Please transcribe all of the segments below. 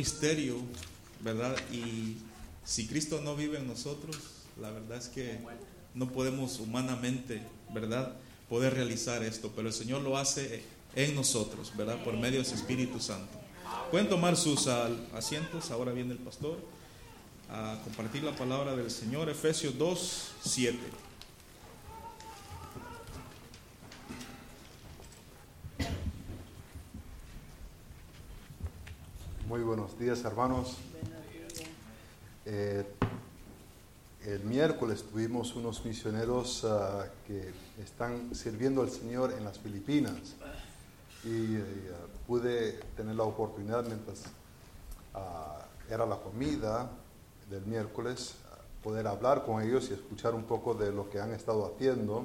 misterio, ¿verdad? Y si Cristo no vive en nosotros, la verdad es que no podemos humanamente, ¿verdad? Poder realizar esto, pero el Señor lo hace en nosotros, ¿verdad? Por medio de su Espíritu Santo. Pueden tomar sus asientos, ahora viene el pastor a compartir la palabra del Señor, Efesios 2, 7. Muy buenos días, hermanos. Eh, el miércoles tuvimos unos misioneros ah, que están sirviendo al Señor en las Filipinas y eh, pude tener la oportunidad mientras ah, era la comida del miércoles poder hablar con ellos y escuchar un poco de lo que han estado haciendo.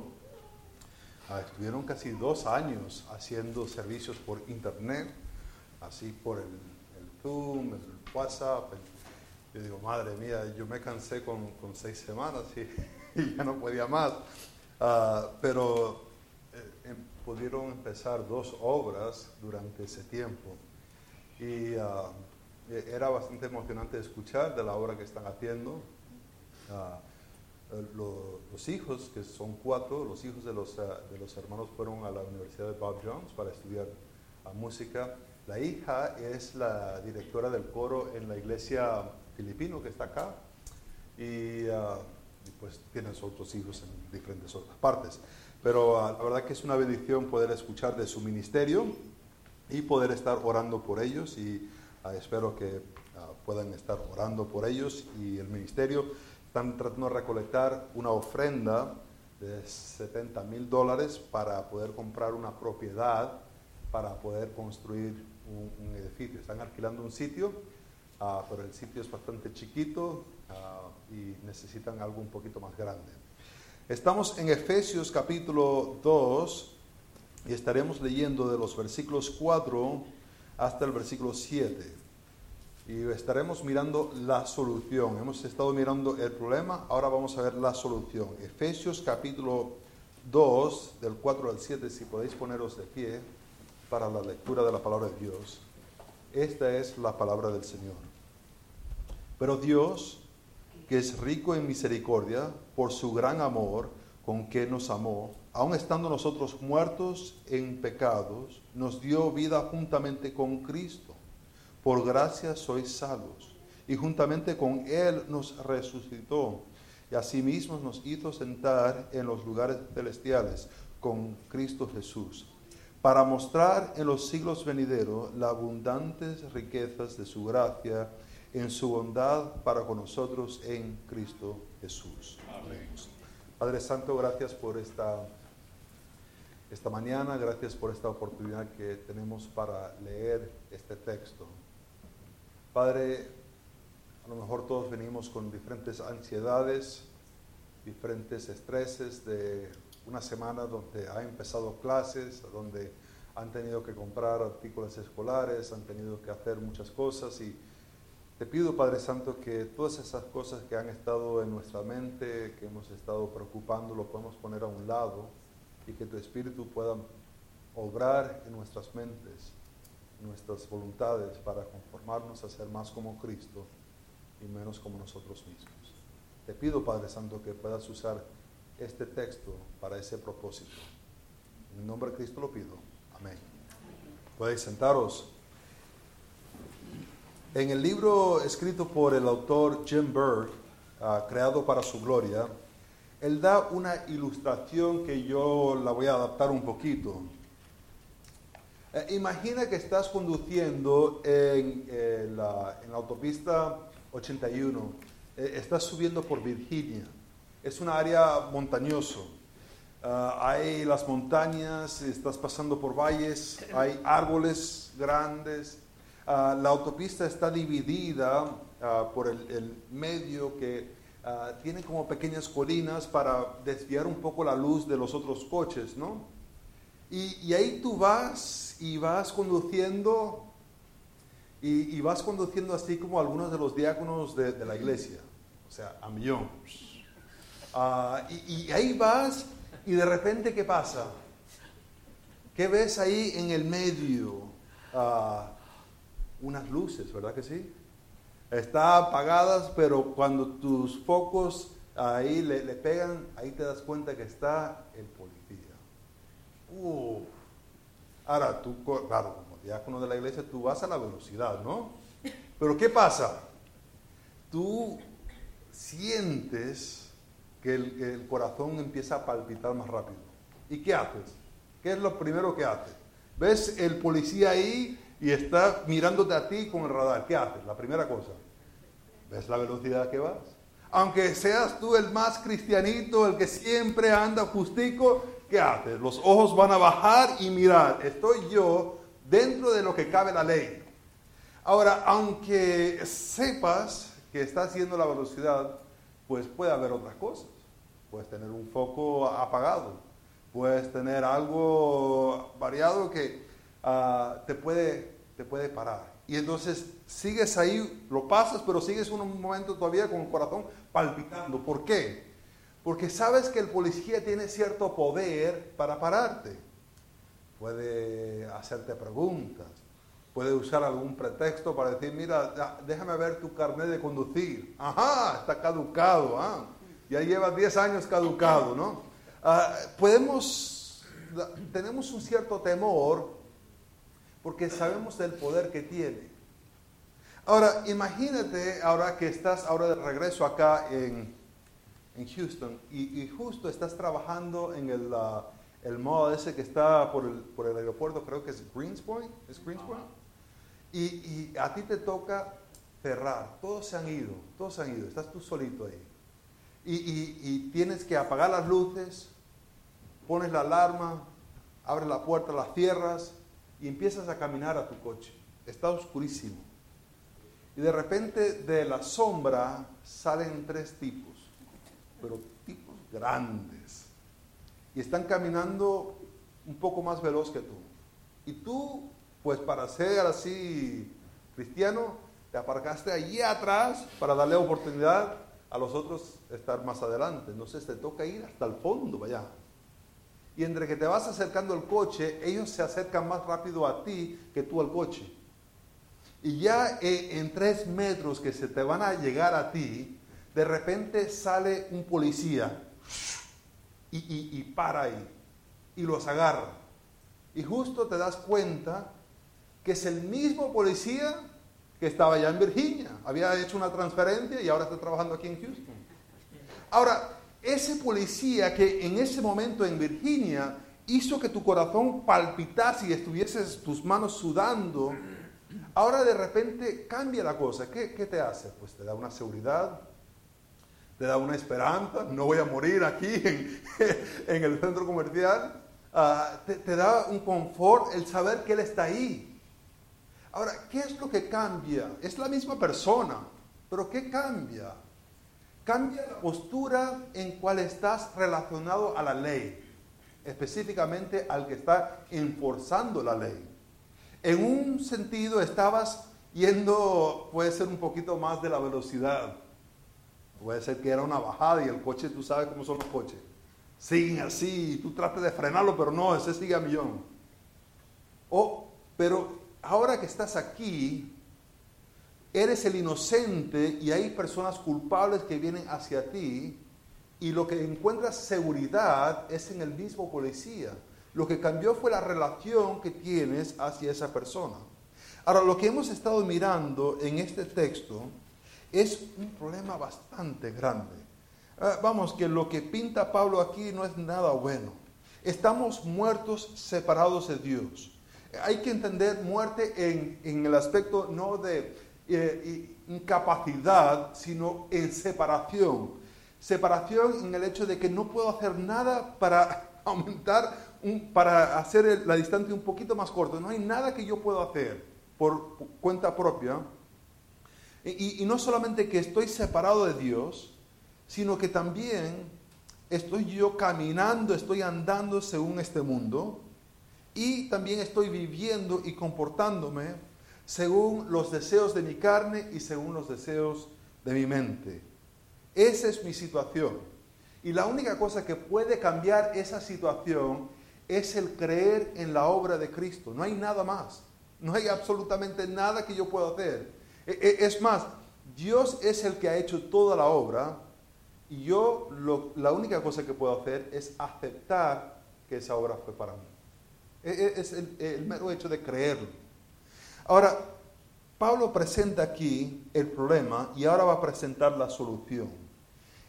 Ah, estuvieron casi dos años haciendo servicios por internet, así por el Zoom, WhatsApp. yo digo, madre mía, yo me cansé con, con seis semanas y, ya no podía más. Ah, pero eh, em, pudieron empezar dos obras durante ese tiempo. Y uh, era bastante emocionante escuchar de la obra que están haciendo. Uh, los hijos, que son cuatro, los hijos de de los hermanos fueron a la Universidad de Bob Jones para estudiar música la hija es la directora del coro en la iglesia filipino que está acá y, uh, pues tienes otros hijos en diferentes otras partes. Pero uh, la verdad que es una bendición poder escuchar de su ministerio y poder estar orando por ellos y uh, espero que puedan estar orando por ellos y el ministerio están tratando de recolectar una ofrenda de 70 mil dólares para poder comprar una propiedad para poder construir un, edificio, están alquilando un sitio, uh, pero el sitio es bastante chiquito uh, y necesitan algo un poquito más grande. Estamos en Efesios capítulo 2 y estaremos leyendo de los versículos 4 hasta el versículo 7. Y estaremos mirando la solución. Hemos estado mirando el problema, ahora vamos a ver la solución. Efesios capítulo 2, del 4 al 7, si podéis poneros de pie para la lectura de la palabra de Dios. Esta es la palabra del Señor. Pero Dios, que es rico en misericordia, por su gran amor con que nos amó, aun estando nosotros muertos en pecados, nos dio vida juntamente con Cristo. Por gracia sois salvos. Y juntamente con Él nos resucitó. Y asimismo nos hizo sentar en los lugares celestiales con Cristo Jesús para mostrar en los siglos venideros las abundantes riquezas de su gracia en su bondad para con nosotros en Cristo Jesús. Padre Santo, gracias por esta, esta mañana, gracias por esta oportunidad que tenemos para leer este texto. Padre, a lo mejor todos venimos con diferentes ansiedades, diferentes estreses de una semana donde ha empezado clases, donde han tenido que comprar artículos escolares, han tenido que hacer muchas cosas y te pido, Padre Santo, que todas esas cosas que han estado en nuestra mente, que hemos estado preocupando, lo podemos poner a un lado y que tu Espíritu pueda obrar en nuestras mentes, en nuestras voluntades para conformarnos a ser más como Cristo y menos como nosotros mismos. Te pido, Padre Santo, que puedas usar este texto para ese propósito. En nombre de Cristo lo pido. Amén. Podéis sentaros. En el libro escrito por el autor Jim Berg, ah, Creado para su Gloria, él da una ilustración que yo la voy a adaptar un poquito. Eh, imagina que estás conduciendo en, eh, la, en la autopista 81, eh, estás subiendo por Virginia es un área montañoso. Ah, hay las montañas, estás pasando por valles, hay árboles grandes. Ah, la autopista está dividida ah, por el, medio que tiene como pequeñas colinas para desviar un poco la luz de los otros coches, ¿no? Y, ahí tú vas y vas conduciendo y, vas conduciendo así como algunos de los diáconos de, de la iglesia, o sea, a millón Ah, y, ahí vas y de repente, ¿qué pasa? ¿Qué ves ahí en el medio? Ah, unas luces, ¿verdad que sí? Está apagadas, pero cuando tus focos ahí le, pegan, ahí te das cuenta que está el policía. Ahora, tú, claro, como diácono de la iglesia, tú vas a la velocidad, ¿no? Pero ¿qué pasa? Tú sientes que el, corazón empieza a palpitar más rápido. ¿Y qué haces? ¿Qué es lo primero que haces? ¿Ves el policía ahí y está mirándote a ti con el radar? ¿Qué haces? La primera cosa. ¿Ves la velocidad que vas? Aunque seas tú el más cristianito, el que siempre anda justico, ¿qué haces? Los ojos van a bajar y mirar, estoy yo dentro de lo que cabe la ley. Ahora, aunque sepas que está haciendo la velocidad, pues puede haber otras cosas. Puedes tener un foco apagado, puedes tener algo variado que ah, te, puede, te puede parar. Y entonces sigues ahí, lo pasas, pero sigues un momento todavía con el corazón palpitando. ¿Por qué? Porque sabes que el policía tiene cierto poder para pararte. Puede hacerte preguntas, puede usar algún pretexto para decir, mira, déjame ver tu carnet de conducir. Ajá, está caducado, ¿ah? Ya lleva 10 años caducado, ¿no? Ah, tenemos un cierto temor porque sabemos del poder que tiene. Ahora, imagínate ahora que estás ahora de regreso acá en, en Houston y, justo estás trabajando en el, uh, el modo ese que está por el, por el aeropuerto, creo que es Greenspoint, ¿es Greenspoint? Y, y, a ti te toca cerrar, todos se han ido, todos se han ido, estás tú solito ahí. Y, tienes que apagar las luces, pones la alarma, abres la puerta, las cierras y empiezas a caminar a tu coche. Está oscurísimo. Y de repente de la sombra salen tres tipos, pero tipos grandes. Y están caminando un poco más veloz que tú. Y tú, pues para ser así cristiano, te aparcaste allí atrás para darle oportunidad a los otros estar más adelante. Entonces te toca ir hasta el fondo, vaya. Y entre que te vas acercando al coche, ellos se acercan más rápido a ti que tú al coche. Y ya eh, en tres metros que se te van a llegar a ti, de repente sale un policía y, para ahí y los agarra. Y justo te das cuenta que es el mismo policía que estaba allá en Virginia. Había hecho una transferencia y ahora está trabajando aquí en Houston. Ahora, ese policía que en ese momento en Virginia hizo que tu corazón palpitase y estuvieses tus manos sudando Ahora de repente cambia la cosa. ¿Qué, te hace? Pues te da una seguridad, te da una esperanza. No voy a morir aquí en, el centro comercial. Ah, te, te da un confort el saber que Él está ahí. Ahora, ¿qué es lo que cambia? Es la misma persona, pero ¿qué cambia? Cambia la postura en cual estás relacionado a la ley, específicamente al que está enforzando la ley en un sentido estabas yendo, puede ser un poquito más de la velocidad. Puede ser que era una bajada y el coche, tú sabes cómo son los coches. Siguen así, tú tratas de frenarlo, pero no, ese sigue a millón. Oh, pero ahora que estás aquí, eres el inocente y hay personas culpables que vienen hacia ti y lo que encuentras seguridad es en el mismo policía. Lo que cambió fue la relación que tienes hacia esa persona. Ahora, lo que hemos estado mirando en este texto es un problema bastante grande. Ah, vamos, que lo que pinta Pablo aquí no es nada bueno. Estamos muertos separados de Dios. Hay que entender muerte en, el aspecto no de eh, incapacidad, sino en separación. Separación en el hecho de que no puedo hacer nada para aumentar para hacer la distancia un poquito más corta. No hay nada que yo pueda hacer por cuenta propia. Y, y no solamente que estoy separado de Dios, sino que también estoy yo caminando, estoy andando según este mundo y también estoy viviendo y comportándome según los deseos de mi carne y según los deseos de mi mente. Esa es mi situación. Y la única cosa que puede cambiar esa situación es el creer en la obra de Cristo. No hay nada más. No hay absolutamente nada que yo pueda hacer. E, e, es más, Dios es el que ha hecho toda la obra y yo la única cosa que puedo hacer es aceptar que esa obra fue para mí. E, es el, el mero hecho de creerlo. Ahora, Pablo presenta aquí el problema y ahora va a presentar la solución.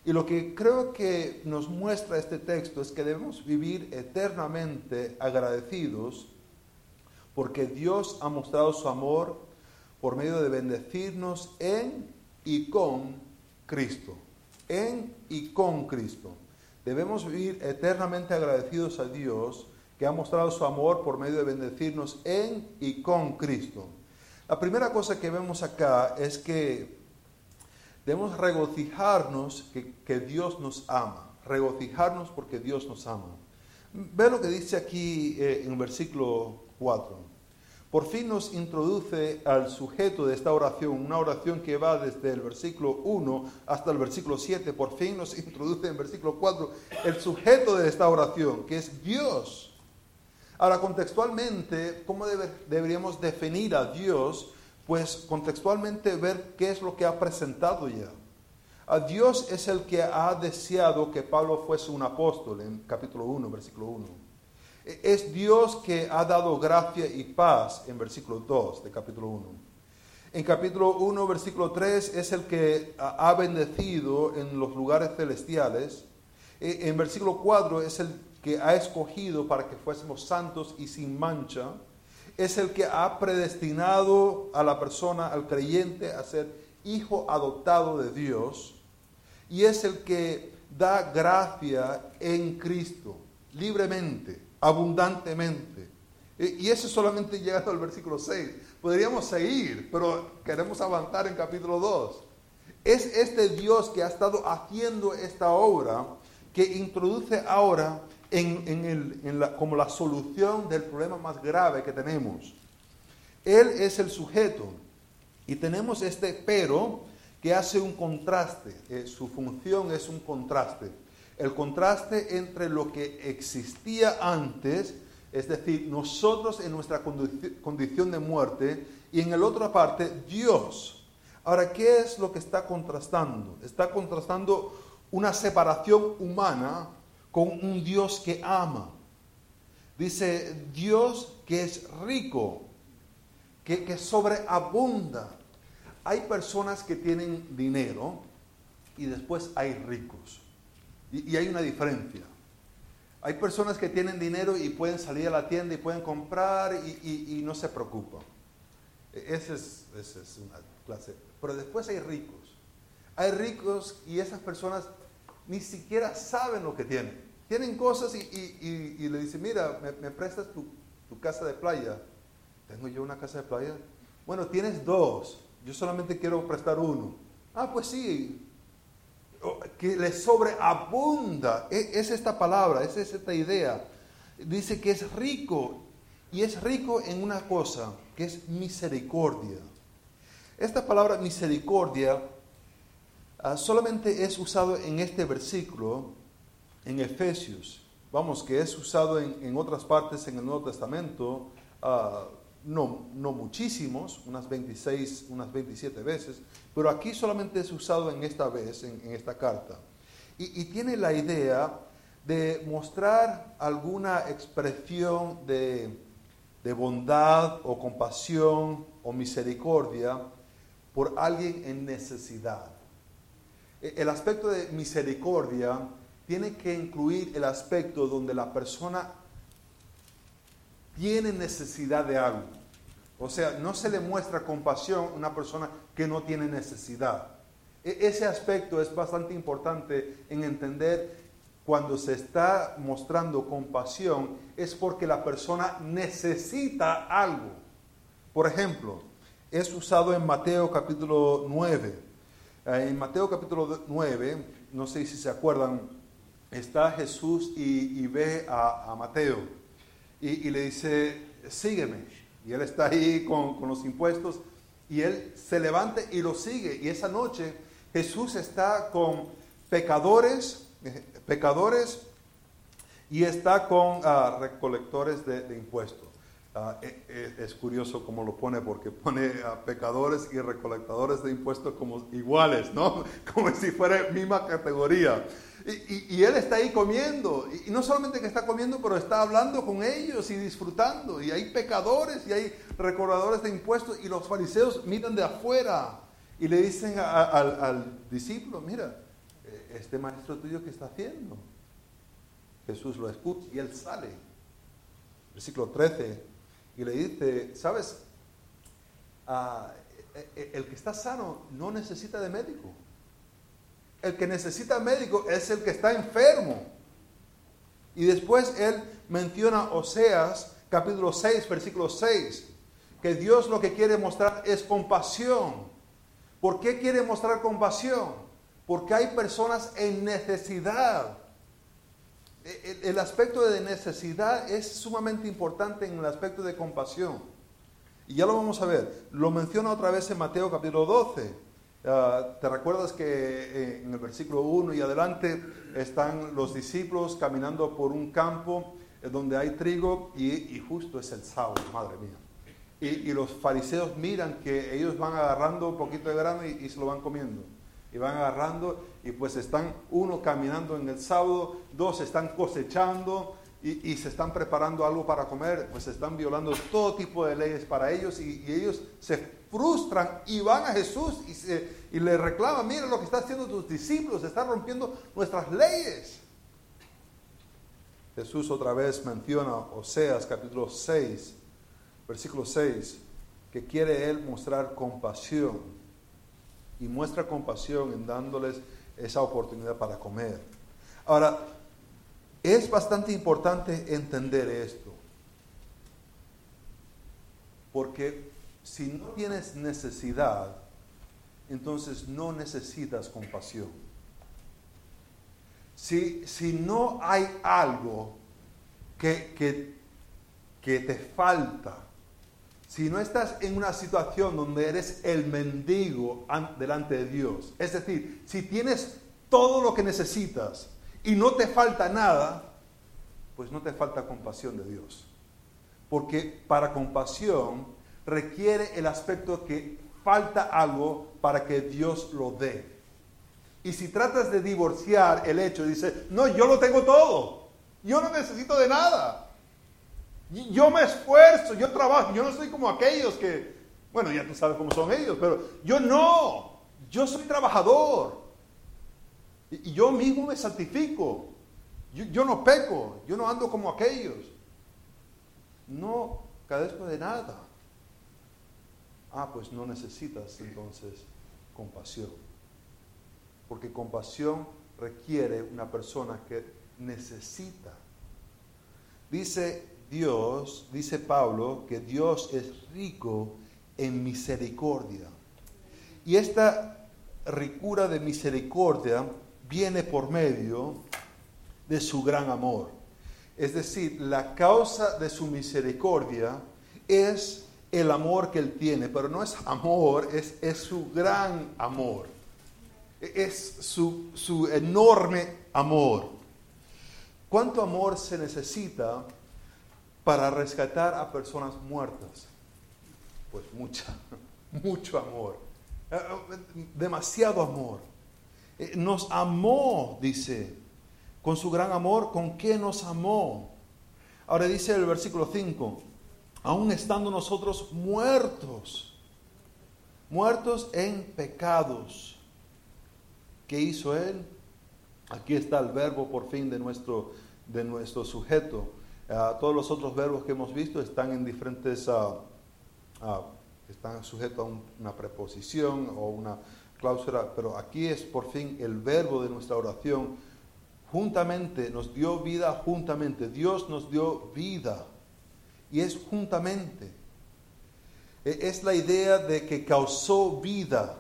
Y lo que creo que nos muestra este texto es que debemos vivir eternamente agradecidos porque Dios ha mostrado su amor por medio de bendecirnos en y con Cristo. En y con Cristo. Debemos vivir eternamente agradecidos a Dios que ha mostrado su amor por medio de bendecirnos en y con Cristo. La primera cosa que vemos acá es que debemos regocijarnos que, Dios nos ama. Regocijarnos porque Dios nos ama. Ve lo que dice aquí eh, en versículo 4 por fin nos introduce al sujeto de esta oración, una oración que va desde el versículo 1 hasta el versículo 7, por fin nos introduce en versículo 4 el sujeto de esta oración, que es Dios. Ahora, contextualmente, ¿cómo deberíamos definir a Dios? Pues contextualmente ver qué es lo que ha presentado ya. A Dios es el que ha deseado que Pablo fuese un apóstol en capítulo 1, versículo 1. Es Dios que ha dado gracia y paz en versículo 2 de capítulo 1. En capítulo 1, versículo 3 es el que ha bendecido en los lugares celestiales. E, en versículo 4 es el que ha escogido para que fuésemos santos y sin mancha. Es el que ha predestinado a la persona, al creyente, a ser hijo adoptado de Dios. Y es el que da gracia en Cristo, libremente abundantemente. Y eso solamente llegando al versículo 6. Podríamos seguir, pero queremos avanzar en capítulo 2. Es este Dios que ha estado haciendo esta obra que introduce ahora en, la, como la solución del problema más grave que tenemos. Él es el sujeto y tenemos este pero que hace un contraste. Eh, su función es un contraste el contraste entre lo que existía antes, es decir, nosotros en nuestra condición de muerte, y en la otra parte, Dios. Ahora, ¿qué es lo que está contrastando? Está contrastando una separación humana con un Dios que ama. Dice Dios que es rico, que, que sobreabunda. Hay personas que tienen dinero y después hay ricos. Y, hay una diferencia. Hay personas que tienen dinero y pueden salir a la tienda y pueden comprar y, no se preocupan. E, esa es, es, una clase. Pero después hay ricos. Hay ricos y esas personas ni siquiera saben lo que tienen. Tienen cosas y, le dicen, mira, me, prestas tu, casa de playa. ¿Tengo yo una casa de playa? Bueno, tienes dos. Yo solamente quiero prestar uno. Ah, pues sí, que le sobreabunda. E, es esta palabra, es esta idea. Dice que es rico y es rico en una cosa, que es misericordia. Esta palabra misericordia ah, solamente es usado en este versículo, en Efesios. Vamos, que es usado en, otras partes en el Nuevo Testamento, uh, no, no muchísimos, unas 26, unas 27 veces, pero aquí solamente es usado en esta vez, en, esta carta. Y, tiene la idea de mostrar alguna expresión de, de bondad o compasión o misericordia por alguien en necesidad. E, el aspecto de misericordia tiene que incluir el aspecto donde la persona tiene necesidad de algo. O sea, no se le muestra compasión a una persona que no tiene necesidad. E, ese aspecto es bastante importante en entender cuando se está mostrando compasión es porque la persona necesita algo. Por ejemplo, es usado en Mateo capítulo 9. Eh, en Mateo capítulo 9, no sé si se acuerdan, está Jesús y, ve a Mateo y, le dice, sígueme. Y él está ahí con, los impuestos y él se levanta y lo sigue. Y esa noche Jesús está con pecadores, pecadores y está con ah, recolectores de, impuestos. Ah, e- e- es curioso cómo lo pone, porque pone a pecadores y recolectadores de impuestos como iguales, ¿no? Como si fuera misma categoría. Y, y- y él está ahí comiendo, y, y no solamente que está comiendo, pero está hablando con ellos y disfrutando. Y hay pecadores y hay recaudadores de impuestos, y los fariseos miran de afuera y le dicen a- a- al, al discípulo, mira, eh, este maestro tuyo que está haciendo. Jesús lo escucha y él sale. Versículo 13. Y le dice, ¿sabes? Ah, eh, eh, el que está sano no necesita de médico. El que necesita médico es el que está enfermo. Y después él menciona Oseas capítulo 6, versículo 6, que Dios lo que quiere mostrar es compasión. ¿Por qué quiere mostrar compasión? Porque hay personas en necesidad. El, el aspecto de necesidad es sumamente importante en el aspecto de compasión. Y ya lo vamos a ver. Lo menciona otra vez en Mateo capítulo 12. Ah, ¿Te recuerdas que eh, en el versículo 1 y adelante están los discípulos caminando por un campo eh, donde hay trigo y, justo es el sábado, madre mía? Y, los fariseos miran que ellos van agarrando un poquito de grano y se lo van comiendo. Y van agarrando y pues están uno caminando en el sábado, dos están cosechando y, se están preparando algo para comer, pues están violando todo tipo de leyes para ellos y, ellos se frustran y van a Jesús y, se- le reclaman, mira lo que están haciendo tus discípulos, están rompiendo nuestras leyes. Jesús otra vez menciona Oseas capítulo 6, versículo 6, que quiere él mostrar compasión y muestra compasión en dándoles esa oportunidad para comer. Ahora, es bastante importante entender esto, porque si no tienes necesidad, entonces no necesitas compasión. Si, si no hay algo que, que, que te falta, si no estás en una situación donde eres el mendigo an- delante de Dios, es decir, si tienes todo lo que necesitas y no te falta nada, pues no te falta compasión de Dios. Porque para compasión requiere el aspecto que falta algo para que Dios lo dé. Y si tratas de divorciar el hecho, dice, no, yo lo tengo todo, yo no necesito de nada. Yo me esfuerzo, yo trabajo, yo no soy como aquellos que, bueno, ya tú sabes cómo son ellos, pero yo no, yo soy trabajador. Y, yo mismo me santifico. Yo, yo no peco, yo no ando como aquellos. No carezco de nada. Ah, pues no necesitas entonces compasión. Porque compasión requiere una persona que necesita. Dice Dios, dice Pablo, que Dios es rico en misericordia. Y esta ricura de misericordia viene por medio de su gran amor. Es decir, la causa de su misericordia es el amor que Él tiene, pero no es amor, es, es su gran amor. Es su, su enorme amor. ¿Cuánto amor se necesita para rescatar a personas muertas? Pues mucha, mucho amor. Eh, Demasiado amor. Eh, Nos amó, dice, con su gran amor, ¿con qué nos amó? Ahora dice el versículo 5, aún estando nosotros muertos, muertos en pecados. ¿Qué hizo Él? Aquí está el verbo por fin de nuestro, de nuestro sujeto. Ah, todos los otros verbos que hemos visto están en diferentes, ah, están sujetos a un- una preposición o una cláusula, pero aquí es por fin el verbo de nuestra oración. Juntamente, nos dio vida juntamente. Dios nos dio vida. Y es juntamente. E- Es la idea de que causó vida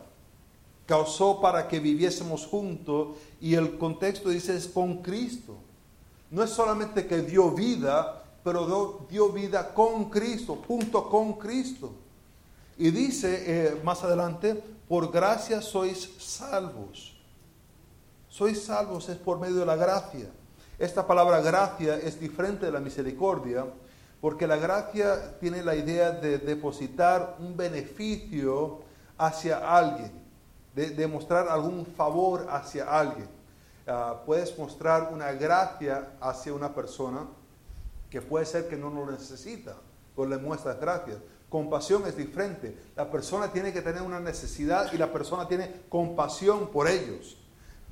causó para que viviésemos juntos y el contexto dice es con Cristo. No es solamente que dio vida, pero dio, vida con Cristo, junto con Cristo. Y dice eh, más adelante, por gracia sois salvos. Sois salvos es por medio de la gracia. Esta palabra gracia es diferente de la misericordia, Porque la gracia tiene la idea de depositar un beneficio hacia alguien, de demostrar algún favor hacia alguien. Ah, puedes mostrar una gracia hacia una persona que puede ser que no lo necesita, pues le muestras gracias. Compasión es diferente. La persona tiene que tener una necesidad y la persona tiene compasión por ellos.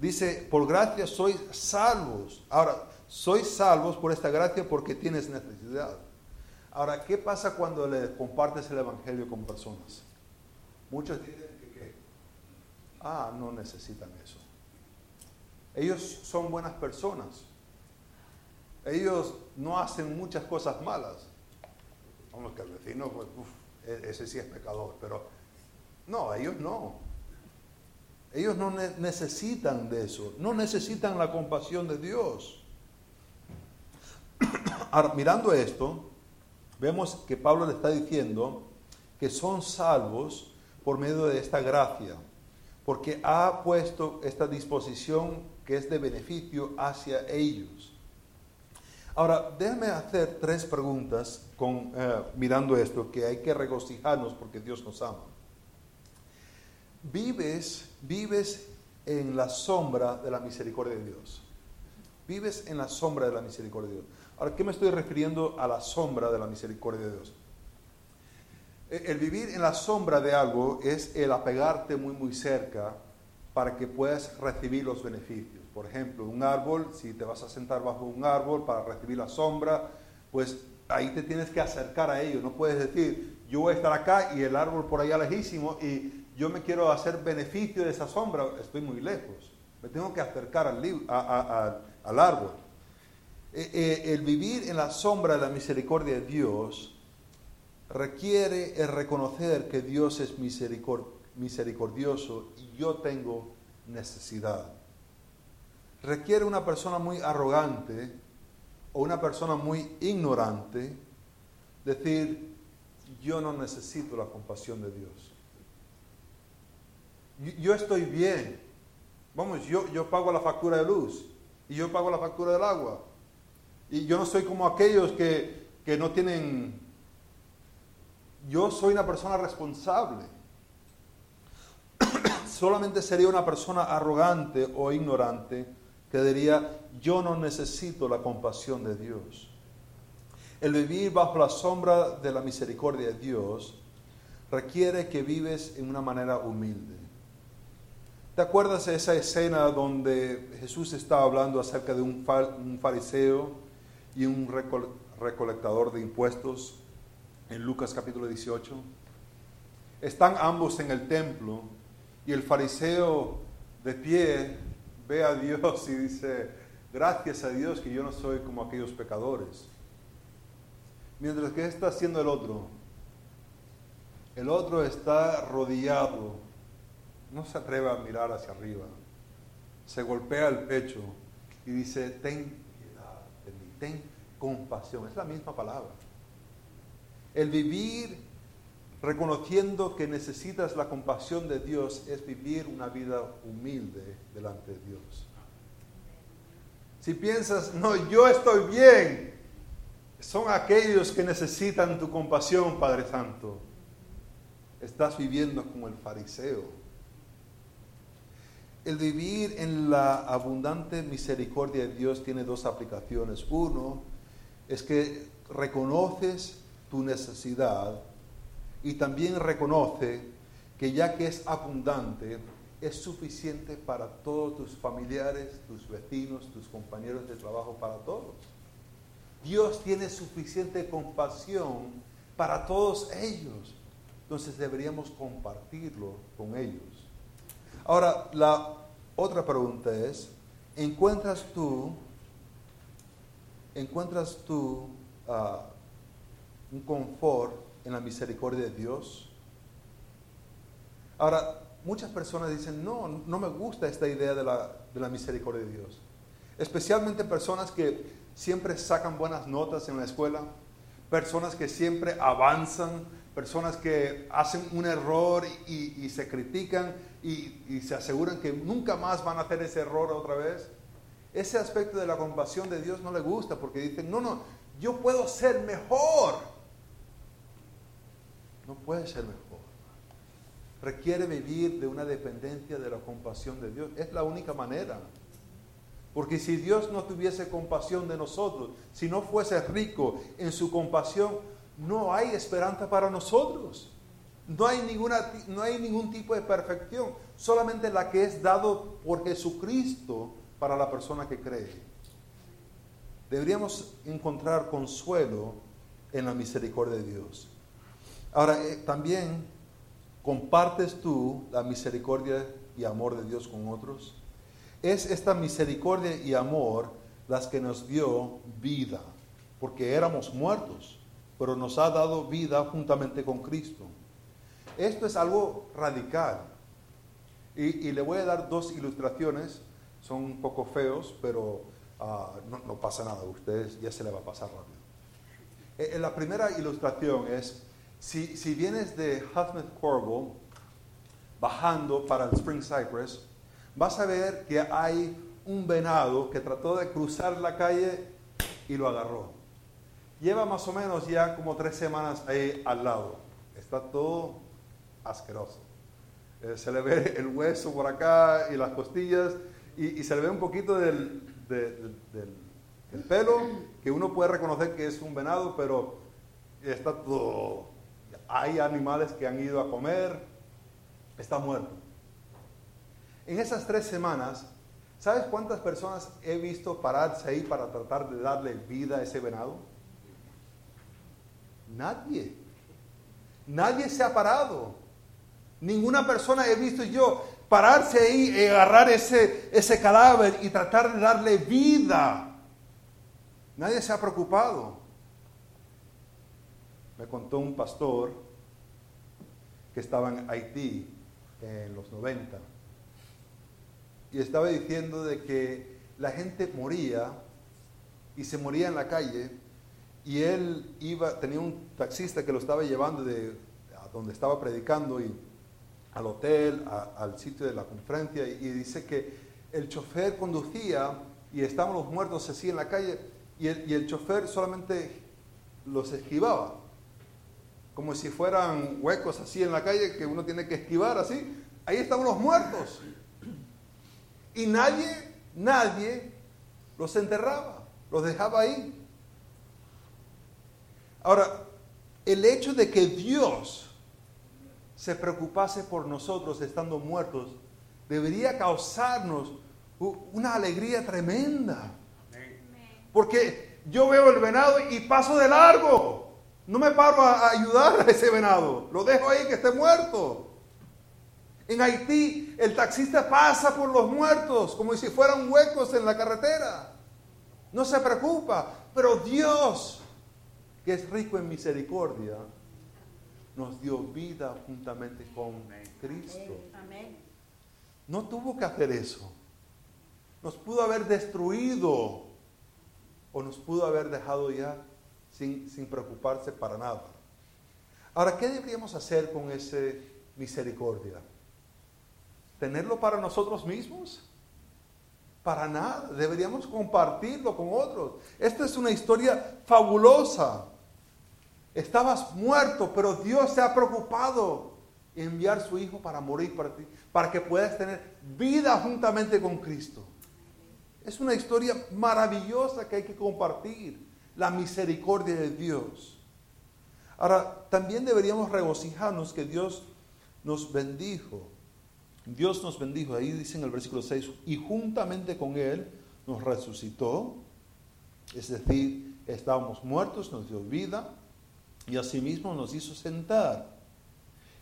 Dice, por gracia sois salvos. Ahora, sois salvos por esta gracia porque tienes necesidad. Ahora, ¿qué pasa cuando le compartes el Evangelio con personas? Muchos dicen que, ah, no necesitan eso. Ellos son buenas personas. Ellos no hacen muchas cosas malas. Vamos, que el vecino, pues, e-, ese sí es pecador, pero no, ellos no. Ellos no necesitan de eso, no necesitan la compasión de Dios. Mirando esto, vemos que Pablo le está diciendo que son salvos por medio de esta gracia, porque ha puesto esta disposición que es de beneficio hacia ellos. Ahora, déjame hacer tres preguntas con, eh, mirando esto, que hay que regocijarnos porque Dios nos ama. Vives, vives en la sombra de la misericordia de Dios. Vives en la sombra de la misericordia de Dios. Ahora, ¿qué me estoy refiriendo a la sombra de la misericordia de Dios? E, el vivir en la sombra de algo es el apegarte muy, muy cerca para que puedas recibir los beneficios. Por ejemplo, un árbol, si te vas a sentar bajo un árbol para recibir la sombra, pues ahí te tienes que acercar a ello. No puedes decir, yo voy a estar acá y el árbol por allá lejísimo y yo me quiero hacer beneficio de esa sombra, estoy muy lejos. Me tengo que acercar al, árbol. Eh, eh, el vivir en la sombra de la misericordia de Dios requiere el reconocer que Dios es misericordioso y yo tengo necesidad requiere una persona muy arrogante o una persona muy ignorante decir, yo no necesito la compasión de Dios. Yo, estoy bien. Vamos, yo, yo pago la factura de luz y yo pago la factura del agua. Y yo no soy como aquellos que, que no tienen... Yo soy una persona responsable. Solamente sería una persona arrogante o ignorante que diría, yo no necesito la compasión de Dios. El vivir bajo la sombra de la misericordia de Dios requiere que vives en una manera humilde. ¿Te acuerdas de esa escena donde Jesús estaba hablando acerca de un, fariseo y un recolectador de impuestos en Lucas capítulo 18? Están ambos en el templo y el fariseo de pie ve a Dios y dice, gracias a Dios que yo no soy como aquellos pecadores. Mientras que está haciendo el otro, el otro está rodeado, no se atreve a mirar hacia arriba, se golpea el pecho y dice, ten piedad de mí, ten compasión, es la misma palabra. El vivir reconociendo que necesitas la compasión de Dios es vivir una vida humilde delante de Dios. Si piensas, no, yo estoy bien, son aquellos que necesitan tu compasión, Padre Santo. Estás viviendo como el fariseo. El vivir en la abundante misericordia de Dios tiene dos aplicaciones. Uno es que reconoces tu necesidad y también reconoce que ya que es abundante, es suficiente para todos tus familiares, tus vecinos, tus compañeros de trabajo, para todos. Dios tiene suficiente compasión para todos ellos. Entonces deberíamos compartirlo con ellos. Ahora, la otra pregunta es, ¿encuentras tú, encuentras tú ah, un confort en la misericordia de Dios? Ahora, muchas personas dicen, no, no me gusta esta idea de la, de la misericordia de Dios. Especialmente personas que siempre sacan buenas notas en la escuela, personas que siempre avanzan, personas que hacen un error y, se critican y, y, se aseguran que nunca más van a hacer ese error otra vez. Ese aspecto de la compasión de Dios no le gusta porque dicen, no, no, yo puedo ser mejor. No puede ser mejor. Requiere vivir de una dependencia de la compasión de Dios. Es la única manera. Porque si Dios no tuviese compasión de nosotros, si no fuese rico en su compasión, no hay esperanza para nosotros. No hay, ninguna, no hay ningún tipo de perfección, solamente la que es dado por Jesucristo para la persona que cree. Deberíamos encontrar consuelo en la misericordia de Dios. Ahora, eh, también compartes tú la misericordia y amor de Dios con otros. Es esta misericordia y amor las que nos dio vida, porque éramos muertos, pero nos ha dado vida juntamente con Cristo. Esto es algo radical. Y, le voy a dar dos ilustraciones, son un poco feos, pero ah, no, pasa nada, ustedes ya se le va a pasar rápido. Eh, eh, la primera ilustración es, si, si vienes de Huffman Corvo, bajando para el Spring Cypress, vas a ver que hay un venado que trató de cruzar la calle y lo agarró. Lleva más o menos ya como tres semanas ahí al lado. Está todo asqueroso. Eh, se le ve el hueso por acá y las costillas y, se le ve un poquito del, pelo que uno puede reconocer que es un venado, pero está todo... Hay animales que han ido a comer, está muerto. En esas tres semanas, ¿sabes cuántas personas he visto pararse ahí para tratar de darle vida a ese venado? Nadie. Nadie se ha parado. Ninguna persona he visto yo pararse ahí y agarrar ese, ese cadáver y tratar de darle vida. Nadie se ha preocupado. Me contó un pastor que estaba en Haití en los 90 y estaba diciendo de que la gente moría y se moría en la calle y él iba, tenía un taxista que lo estaba llevando de a donde estaba predicando y al hotel, al sitio de la conferencia, y, dice que el chofer conducía y estaban los muertos así en la calle, y el, y el chofer solamente los esquivaba, como si fueran huecos así en la calle que uno tiene que esquivar así. Ahí estaban los muertos. Y nadie, nadie los enterraba, los dejaba ahí. Ahora, el hecho de que Dios se preocupase por nosotros estando muertos, debería causarnos una alegría tremenda. Porque yo veo el venado y paso de largo. No me paro a ayudar a ese venado. Lo dejo ahí que esté muerto. En Haití el taxista pasa por los muertos como si fueran huecos en la carretera. No se preocupa. Pero Dios, que es rico en misericordia, nos dio vida juntamente con Cristo. No tuvo que hacer eso. Nos pudo haber destruido o nos pudo haber dejado ya sin, preocuparse para nada. Ahora, ¿qué deberíamos hacer con esa misericordia? ¿Tenerlo para nosotros mismos? Para nada. Deberíamos compartirlo con otros. Esta es una historia fabulosa. Estabas muerto, pero Dios se ha preocupado en enviar su Hijo para morir para ti, para que puedas tener vida juntamente con Cristo. Es una historia maravillosa que hay que compartir, la misericordia de Dios. Ahora, también deberíamos regocijarnos que Dios nos bendijo. Dios nos bendijo, ahí dice en el versículo 6, y juntamente con Él nos resucitó, es decir, estábamos muertos, nos dio vida, y asimismo nos hizo sentar.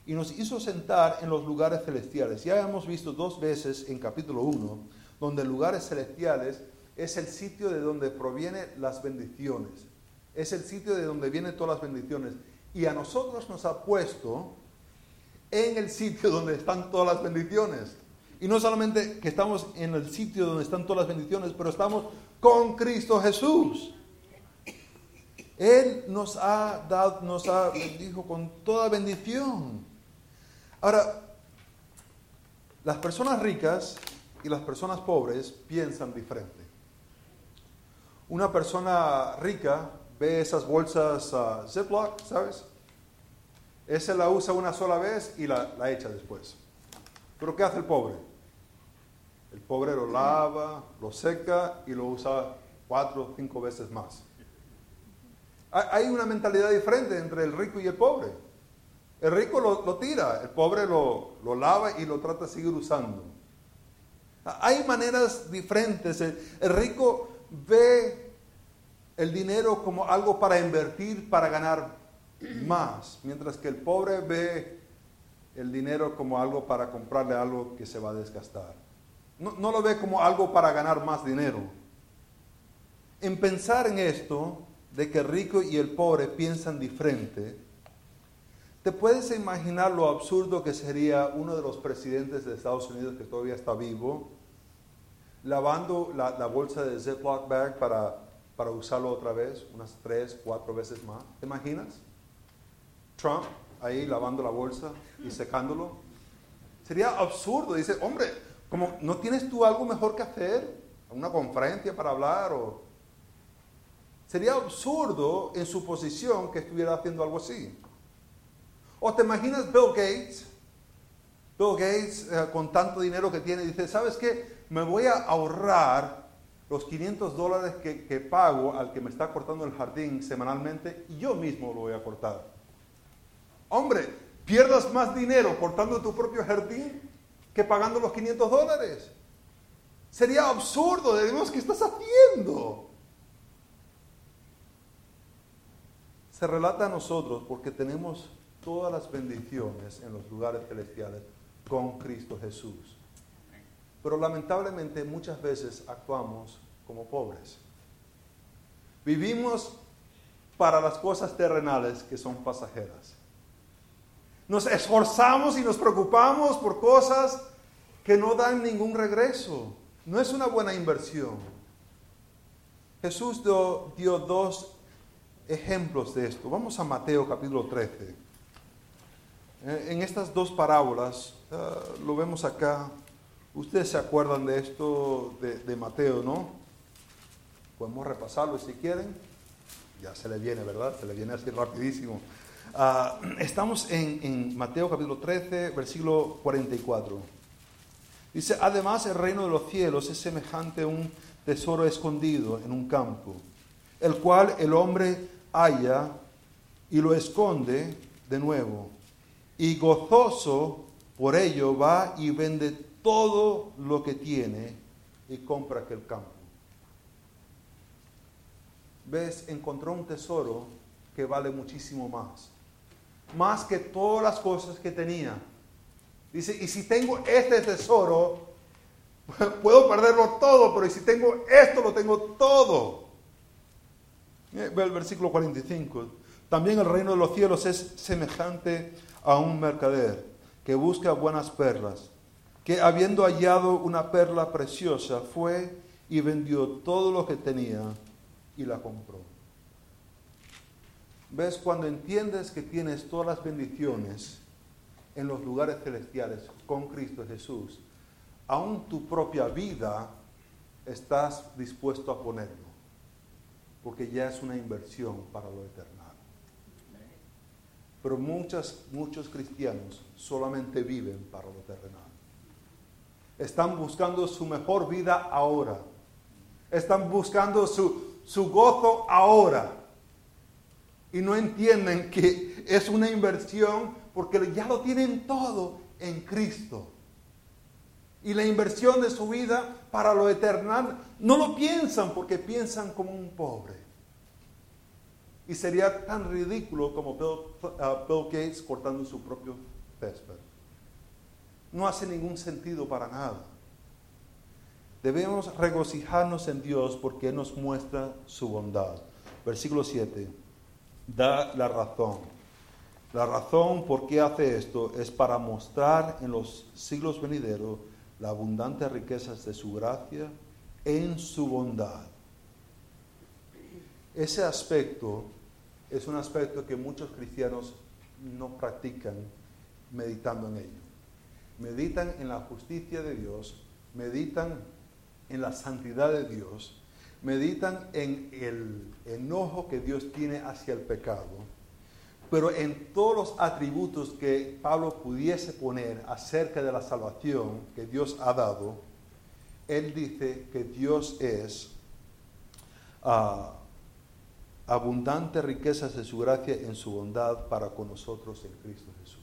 Y nos hizo sentar en los lugares celestiales. Ya hemos visto dos veces en capítulo 1, donde lugares celestiales es el sitio de donde provienen las bendiciones. Es el sitio de donde vienen todas las bendiciones. Y a nosotros nos ha puesto en el sitio donde están todas las bendiciones. Y no solamente que estamos en el sitio donde están todas las bendiciones, pero estamos con Cristo Jesús. Él nos ha dado, nos ha bendijo con toda bendición. Ahora, las personas ricas y las personas pobres piensan diferente. Una persona rica ve esas bolsas uh, Ziploc, ¿sabes? Ese la usa una sola vez y la, la echa después. Pero ¿qué hace el pobre? El pobre lo lava, lo seca y lo usa cuatro o cinco veces más. Hay una mentalidad diferente entre el rico y el pobre. El rico lo, tira, el pobre lo, lo, lava y lo trata de seguir usando. Hay maneras diferentes. El, rico ve el dinero como algo para invertir, para ganar más, mientras que el pobre ve el dinero como algo para comprarle algo que se va a desgastar. No, no lo ve como algo para ganar más dinero. En pensar en esto, de que el rico y el pobre piensan diferente, ¿Te puedes imaginar lo absurdo que sería uno de los presidentes de Estados Unidos que todavía está vivo, lavando la, bolsa de Ziploc bag para, para usarlo otra vez, unas tres, cuatro veces más? ¿Te imaginas? Trump ahí lavando la bolsa y secándolo. Sería absurdo. Dice, hombre, como no tienes tú algo mejor que hacer, una conferencia para hablar o... Sería absurdo en su posición que estuviera haciendo algo así. ¿O te imaginas Bill Gates? Bill Gates eh, con tanto dinero que tiene, dice, ¿sabes qué? Me voy a ahorrar los 500 dólares que, que pago al que me está cortando el jardín semanalmente y yo mismo lo voy a cortar. Hombre, pierdas más dinero cortando tu propio jardín que pagando los 500 dólares. Sería absurdo, decimos, ¿qué estás haciendo? Se relata a nosotros porque tenemos todas las bendiciones en los lugares celestiales con Cristo Jesús. Pero lamentablemente muchas veces actuamos como pobres. Vivimos para las cosas terrenales que son pasajeras. Nos esforzamos y nos preocupamos por cosas que no dan ningún regreso. No es una buena inversión. Jesús dio, dos ejemplos de esto. Vamos a Mateo capítulo 13. Eh, en estas dos parábolas, eh, lo vemos acá, ustedes se acuerdan de esto de, Mateo, ¿no? Podemos repasarlo si quieren. Ya se le viene, ¿verdad? Se le viene así rapidísimo. Ah, estamos en, en Mateo capítulo 13, versículo 44. Dice, además el reino de los cielos es semejante a un tesoro escondido en un campo, el cual el hombre halla y lo esconde de nuevo y gozoso por ello va y vende todo lo que tiene y compra aquel campo. ¿Ves? Encontró un tesoro que vale muchísimo más. Más que todas las cosas que tenía. Dice, y si tengo este tesoro, puedo perderlo todo, pero si tengo esto, lo tengo todo. Eh, ve el versículo 45. También el reino de los cielos es semejante a un mercader que busca buenas perlas, que habiendo hallado una perla preciosa, fue y vendió todo lo que tenía y la compró. ¿Ves? Cuando entiendes que tienes todas las bendiciones en los lugares celestiales con Cristo Jesús, aún tu propia vida estás dispuesto a ponerlo, porque ya es una inversión para lo eterno. Pero muchos cristianos solamente viven para lo terrenal. Están buscando su mejor vida ahora. Están buscando su, su gozo ahora. Y no entienden que es una inversión porque ya lo tienen todo en Cristo. Y la inversión de su vida para lo eternal no lo piensan porque piensan como un pobre. Y sería tan ridículo como uh, Bill, Gates cortando su propio césped. No hace ningún sentido para nada. Debemos regocijarnos en Dios porque Él nos muestra su bondad. Versículo 7. Da la razón. La razón por qué hace esto es para mostrar en los siglos venideros la abundante riquezas de su gracia en su bondad ese aspecto es un aspecto que muchos cristianos no practican meditando en ello. Meditan en la justicia de Dios, meditan en la santidad de Dios, meditan en el enojo que Dios tiene hacia el pecado, pero en todos los atributos que Pablo pudiese poner acerca de la salvación que Dios ha dado, él dice que Dios es ah, abundante riquezas de su gracia en su bondad para con nosotros en Cristo Jesús.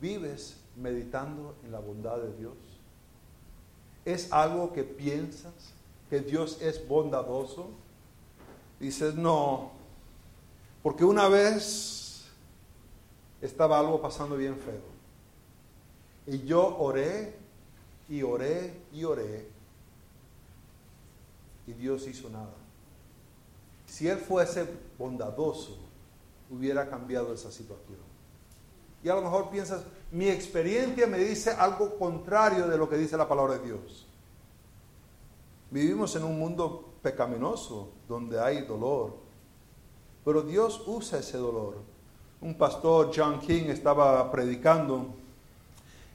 ¿Vives meditando en la bondad de Dios? ¿Es algo que piensas que Dios es bondadoso? Dices, no, porque una vez estaba algo pasando bien feo. Y yo oré y oré y oré y Dios hizo nada. Si Él fuese bondadoso, hubiera cambiado esa situación. Y a lo mejor piensas, mi experiencia me dice algo contrario de lo que dice la palabra de Dios. Vivimos en un mundo pecaminoso donde hay dolor, pero Dios usa ese dolor. Un pastor, John King, estaba predicando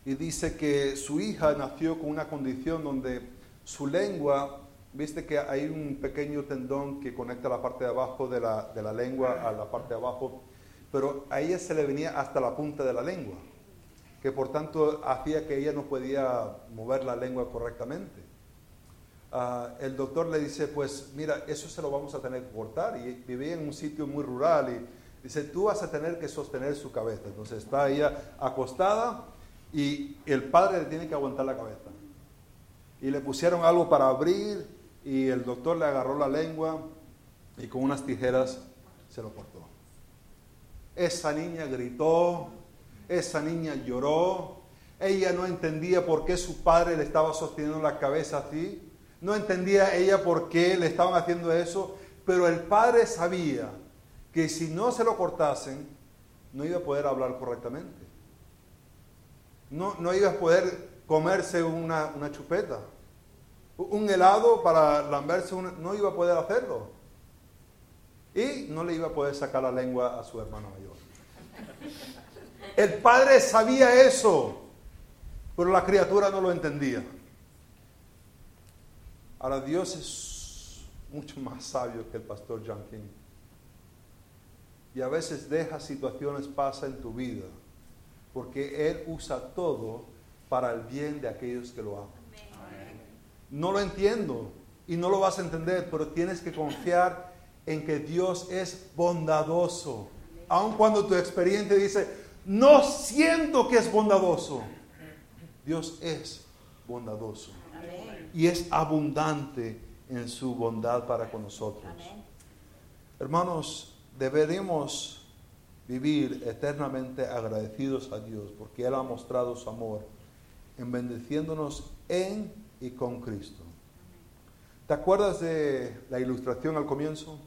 y dice que su hija nació con una condición donde su lengua Viste que hay un pequeño tendón que conecta la parte de abajo de la, de la lengua a la parte de abajo, pero a ella se le venía hasta la punta de la lengua, que por tanto hacía que ella no podía mover la lengua correctamente. Uh, el doctor le dice, pues mira, eso se lo vamos a tener que cortar. Y vivía en un sitio muy rural y dice, tú vas a tener que sostener su cabeza. Entonces está ella acostada y el padre le tiene que aguantar la cabeza. Y le pusieron algo para abrir y el doctor le agarró la lengua y con unas tijeras se lo cortó. Esa niña gritó, esa niña lloró, ella no entendía por qué su padre le estaba sosteniendo la cabeza así, no entendía ella por qué le estaban haciendo eso, pero el padre sabía que si no se lo cortasen, no iba a poder hablar correctamente. No, no iba a poder comerse una, una chupeta un helado para lamberse, no iba a poder hacerlo. Y no le iba a poder sacar la lengua a su hermano mayor. El padre sabía eso, pero la criatura no lo entendía. Ahora Dios es mucho más sabio que el pastor John King. Y a veces deja situaciones pasar en tu vida, porque Él usa todo para el bien de aquellos que lo aman. No lo entiendo y no lo vas a entender, pero tienes que confiar en que Dios es bondadoso. Aun cuando tu experiencia dice, no siento que es bondadoso. Dios es bondadoso. Y es abundante en su bondad para con nosotros. Hermanos, deberemos vivir eternamente agradecidos a Dios porque Él ha mostrado su amor en bendiciéndonos en y con Cristo. ¿Te acuerdas de la ilustración al comienzo?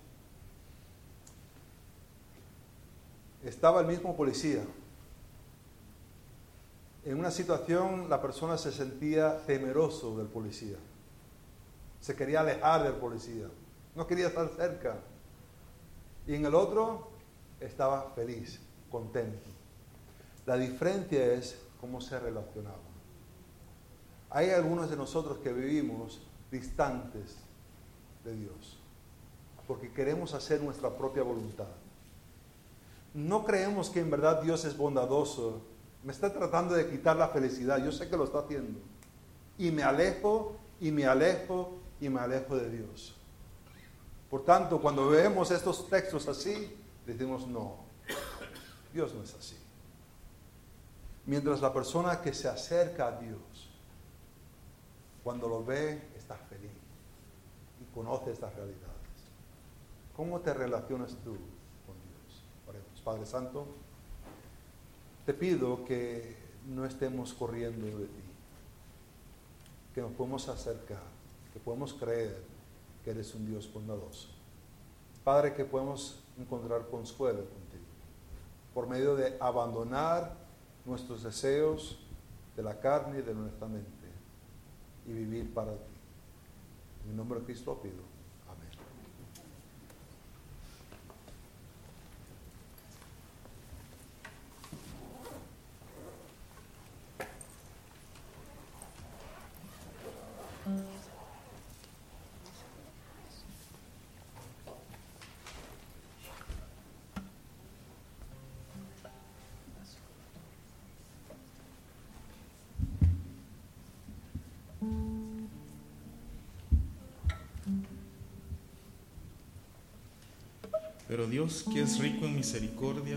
Estaba el mismo policía. En una situación la persona se sentía temeroso del policía. Se quería alejar del policía. No quería estar cerca. Y en el otro estaba feliz, contento. La diferencia es cómo se relacionaba. Hay algunos de nosotros que vivimos distantes de Dios, porque queremos hacer nuestra propia voluntad. No creemos que en verdad Dios es bondadoso. Me está tratando de quitar la felicidad. Yo sé que lo está haciendo. Y me alejo, y me alejo, y me alejo de Dios. Por tanto, cuando vemos estos textos así, decimos, no, Dios no es así. Mientras la persona que se acerca a Dios cuando lo ve, estás feliz y conoce estas realidades. ¿Cómo te relacionas tú con Dios? Padre Santo, te pido que no estemos corriendo de ti, que nos podemos acercar, que podemos creer que eres un Dios bondadoso. Padre, que podemos encontrar consuelo contigo, por medio de abandonar nuestros deseos de la carne y de nuestra mente y vivir para ti. En el nombre de Cristo pido. Pero Dios, que es rico en misericordia,